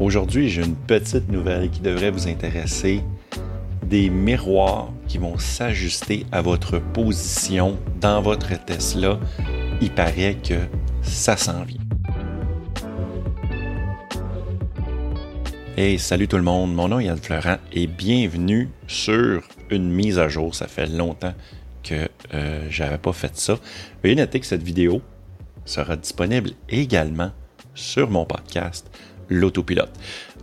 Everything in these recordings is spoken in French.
Aujourd'hui, j'ai une petite nouvelle qui devrait vous intéresser. Des miroirs qui vont s'ajuster à votre position dans votre Tesla. Il paraît que ça s'en vient. Hey, salut tout le monde, mon nom est Yann Florent et bienvenue sur une mise à jour. Ça fait longtemps que euh, j'avais pas fait ça. Veuillez noter que cette vidéo sera disponible également sur mon podcast l'autopilote.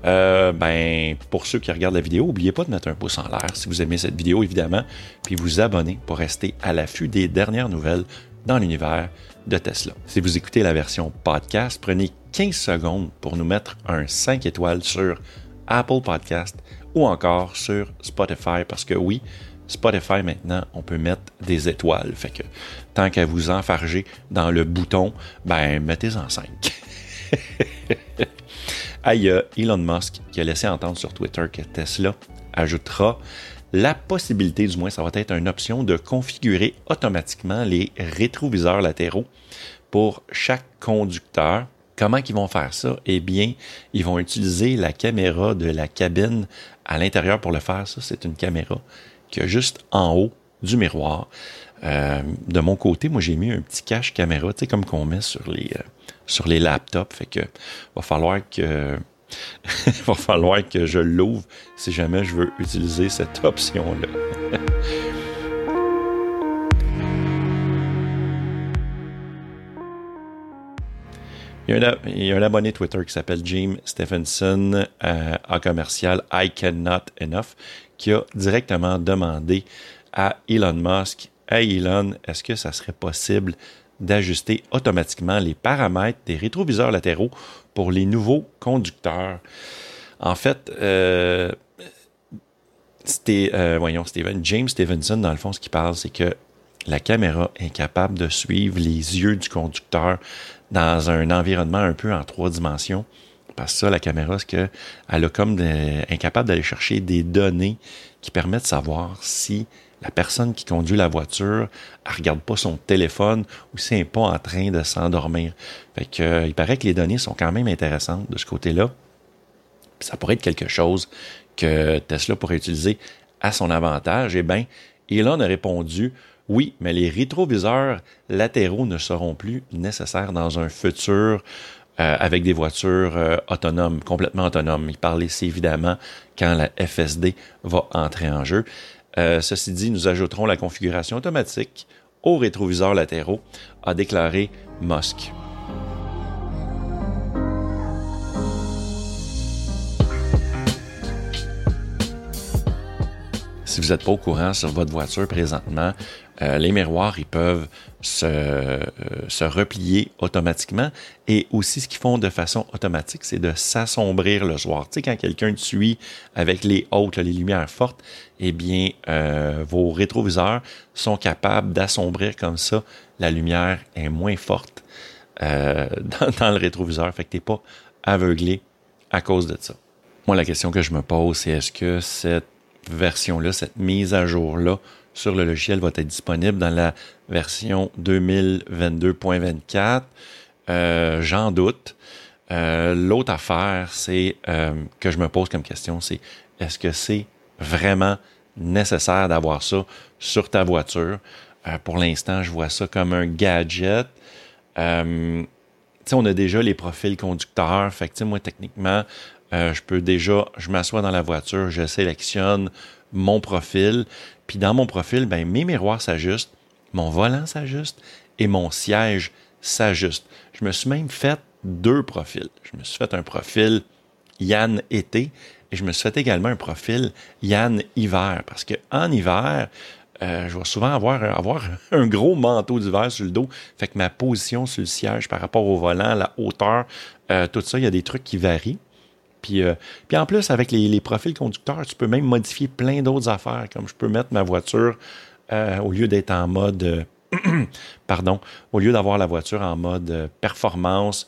Euh, ben, pour ceux qui regardent la vidéo, n'oubliez pas de mettre un pouce en l'air si vous aimez cette vidéo, évidemment, puis vous abonner pour rester à l'affût des dernières nouvelles dans l'univers de Tesla. Si vous écoutez la version podcast, prenez 15 secondes pour nous mettre un 5 étoiles sur Apple Podcast ou encore sur Spotify, parce que oui, Spotify maintenant, on peut mettre des étoiles. Fait que tant qu'à vous enfarger dans le bouton, ben mettez-en 5. Aïe, Elon Musk qui a laissé entendre sur Twitter que Tesla ajoutera la possibilité, du moins ça va être une option, de configurer automatiquement les rétroviseurs latéraux pour chaque conducteur. Comment ils vont faire ça? Eh bien, ils vont utiliser la caméra de la cabine à l'intérieur pour le faire. Ça, c'est une caméra qui est juste en haut du miroir. Euh, de mon côté, moi, j'ai mis un petit cache caméra, tu sais, comme qu'on met sur les, euh, sur les laptops. Fait que va falloir que va falloir que je l'ouvre si jamais je veux utiliser cette option-là. Il y, a un, abonné Twitter qui s'appelle Jim Stephenson euh, à commercial I Cannot Enough qui a directement demandé à Elon Musk Hey Elon, est-ce que ça serait possible d'ajuster automatiquement les paramètres des rétroviseurs latéraux pour les nouveaux conducteurs? En fait, euh, c'était, euh, voyons, Steven, James Stevenson, dans le fond, ce qu'il parle, c'est que la caméra est capable de suivre les yeux du conducteur dans un environnement un peu en trois dimensions. Parce que ça, la caméra, c'est qu'elle a comme incapable d'aller chercher des données qui permettent de savoir si la personne qui conduit la voiture, elle regarde pas son téléphone ou n'est pas en train de s'endormir. Fait que, euh, il paraît que les données sont quand même intéressantes de ce côté-là. ça pourrait être quelque chose que Tesla pourrait utiliser à son avantage. Eh bien, Elon a répondu oui, mais les rétroviseurs latéraux ne seront plus nécessaires dans un futur euh, avec des voitures euh, autonomes, complètement autonomes. Il parlait ici évidemment quand la FSD va entrer en jeu. Euh, ceci dit, nous ajouterons la configuration automatique aux rétroviseurs latéraux, a déclaré Musk. Si vous n'êtes pas au courant sur votre voiture présentement, euh, les miroirs, ils peuvent se, euh, se, replier automatiquement. Et aussi, ce qu'ils font de façon automatique, c'est de s'assombrir le soir. Tu sais, quand quelqu'un te suit avec les hautes, les lumières fortes, eh bien, euh, vos rétroviseurs sont capables d'assombrir comme ça. La lumière est moins forte dans, dans, le rétroviseur. Fait que t'es pas aveuglé à cause de ça. Moi, la question que je me pose, c'est est-ce que cette version-là, cette mise à jour-là, sur le logiciel va être disponible dans la version 2022.24. Euh, J'en doute. Euh, L'autre affaire, c'est euh, que je me pose comme question, c'est est-ce que c'est vraiment nécessaire d'avoir ça sur ta voiture? Pour l'instant, je vois ça comme un gadget. On a déjà les profils conducteurs. Fait que, moi, techniquement, je peux déjà, je m'assois dans la voiture, je sélectionne mon profil. Puis dans mon profil, ben, mes miroirs s'ajustent, mon volant s'ajuste et mon siège s'ajuste. Je me suis même fait deux profils. Je me suis fait un profil Yann été et je me suis fait également un profil Yann hiver parce que en hiver, euh, je vais souvent avoir, avoir un gros manteau d'hiver sur le dos. Fait que ma position sur le siège par rapport au volant, la hauteur, euh, tout ça, il y a des trucs qui varient. Puis, euh, puis en plus, avec les, profils conducteurs, tu peux même modifier plein d'autres affaires, comme je peux mettre ma voiture euh, au lieu d'être en mode, euh, pardon, au lieu d'avoir la voiture en mode performance,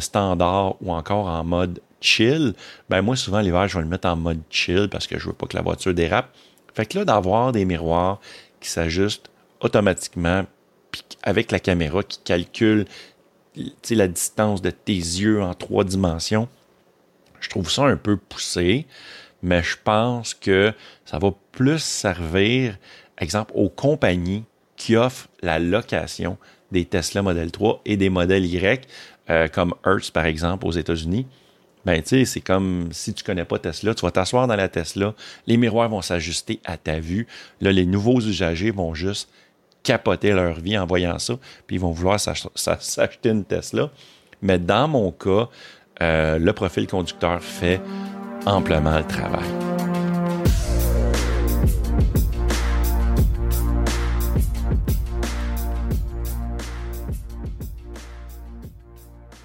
standard ou encore en mode chill, ben moi souvent l'hiver je vais le mettre en mode chill parce que je veux pas que la voiture dérape. Fait que là d'avoir des miroirs qui s'ajustent automatiquement avec la caméra qui calcule la distance de tes yeux en trois dimensions, je trouve ça un peu poussé, mais je pense que ça va plus servir, exemple, aux compagnies qui offrent la location des Tesla Model 3 et des modèles Y, euh, comme Hertz, par exemple, aux États-Unis. Ben, tu sais, c'est comme si tu connais pas Tesla, tu vas t'asseoir dans la Tesla, les miroirs vont s'ajuster à ta vue. Là, les nouveaux usagers vont juste capoter leur vie en voyant ça, puis ils vont vouloir s'acheter une Tesla. Mais dans mon cas, euh, le profil conducteur fait amplement le travail.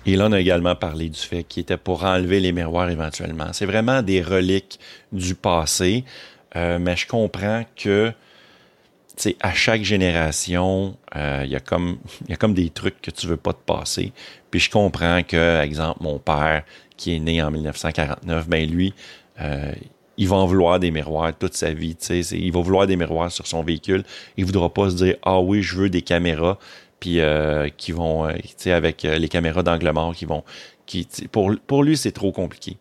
Elon a également parlé du fait qu'il était pour enlever les miroirs éventuellement. C'est vraiment des reliques du passé, euh, mais je comprends que à chaque génération, euh, il y, a comme, des trucs que tu veux pas te passer. Puis je comprends que, exemple, mon père, qui est né en 1949, ben lui, euh, il va en vouloir des miroirs toute sa vie. Il va vouloir des miroirs sur son véhicule. Il voudra pas se dire Ah oui, je veux des caméras puis euh, qui vont, sais, avec les caméras d'angle mort qui vont. Pour lui, c'est trop compliqué.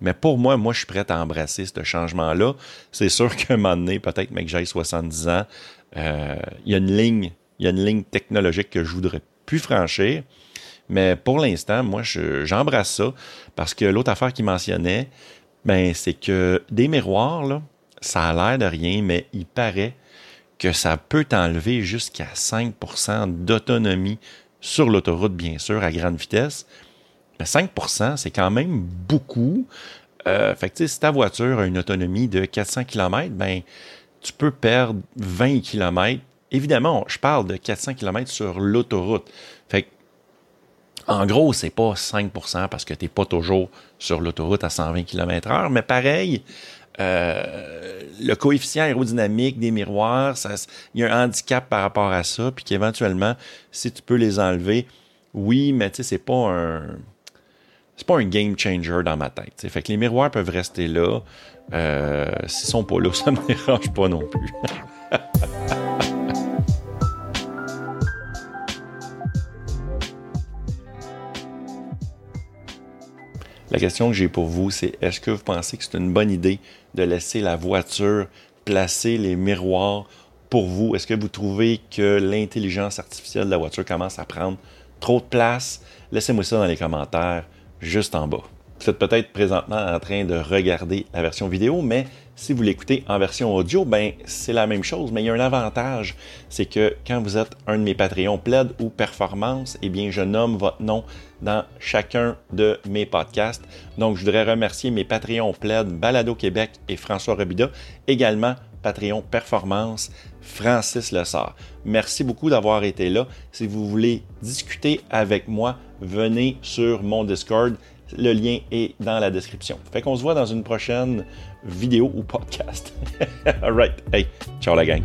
Mais pour moi, moi, je suis prêt à embrasser ce changement-là. C'est sûr qu'à un moment donné, peut-être, que j'ai 70 ans, euh, il y a une ligne, il y a une ligne technologique que je voudrais plus franchir. Mais pour l'instant, moi, j'embrasse ça parce que l'autre affaire qu'il mentionnait, ben, c'est que des miroirs, ça a l'air de rien, mais il paraît que ça peut t'enlever jusqu'à 5% d'autonomie sur l'autoroute, bien sûr, à grande vitesse. Mais 5% c'est quand même beaucoup. Euh, fait que, si ta voiture a une autonomie de 400 km, ben, tu peux perdre 20 km. Évidemment, je parle de 400 km sur l'autoroute. Fait en gros, c'est pas 5% parce que tu n'es pas toujours sur l'autoroute à 120 km/h, mais pareil, euh, le coefficient aérodynamique des miroirs, il y a un handicap par rapport à ça, puis qu'éventuellement, si tu peux les enlever, oui, mais tu sais, c'est pas un c'est pas un game changer dans ma tête. Fait que les miroirs peuvent rester là. Euh, S'ils sont pas là, ça me dérange pas non plus. La question que j'ai pour vous, c'est est-ce que vous pensez que c'est une bonne idée de laisser la voiture placer les miroirs pour vous? Est-ce que vous trouvez que l'intelligence artificielle de la voiture commence à prendre trop de place? Laissez-moi ça dans les commentaires juste en bas. Vous êtes peut-être présentement en train de regarder la version vidéo, mais si vous l'écoutez en version audio, ben c'est la même chose, mais il y a un avantage, c'est que quand vous êtes un de mes Patreons Plaid ou Performance, eh bien je nomme votre nom dans chacun de mes podcasts. Donc je voudrais remercier mes Patreons Plaid Balado Québec et François Robida, également Patreon Performance Francis Lessard. Merci beaucoup d'avoir été là. Si vous voulez discuter avec moi, venez sur mon Discord. Le lien est dans la description. Fait qu'on se voit dans une prochaine vidéo ou podcast. Alright. Hey, ciao la gang.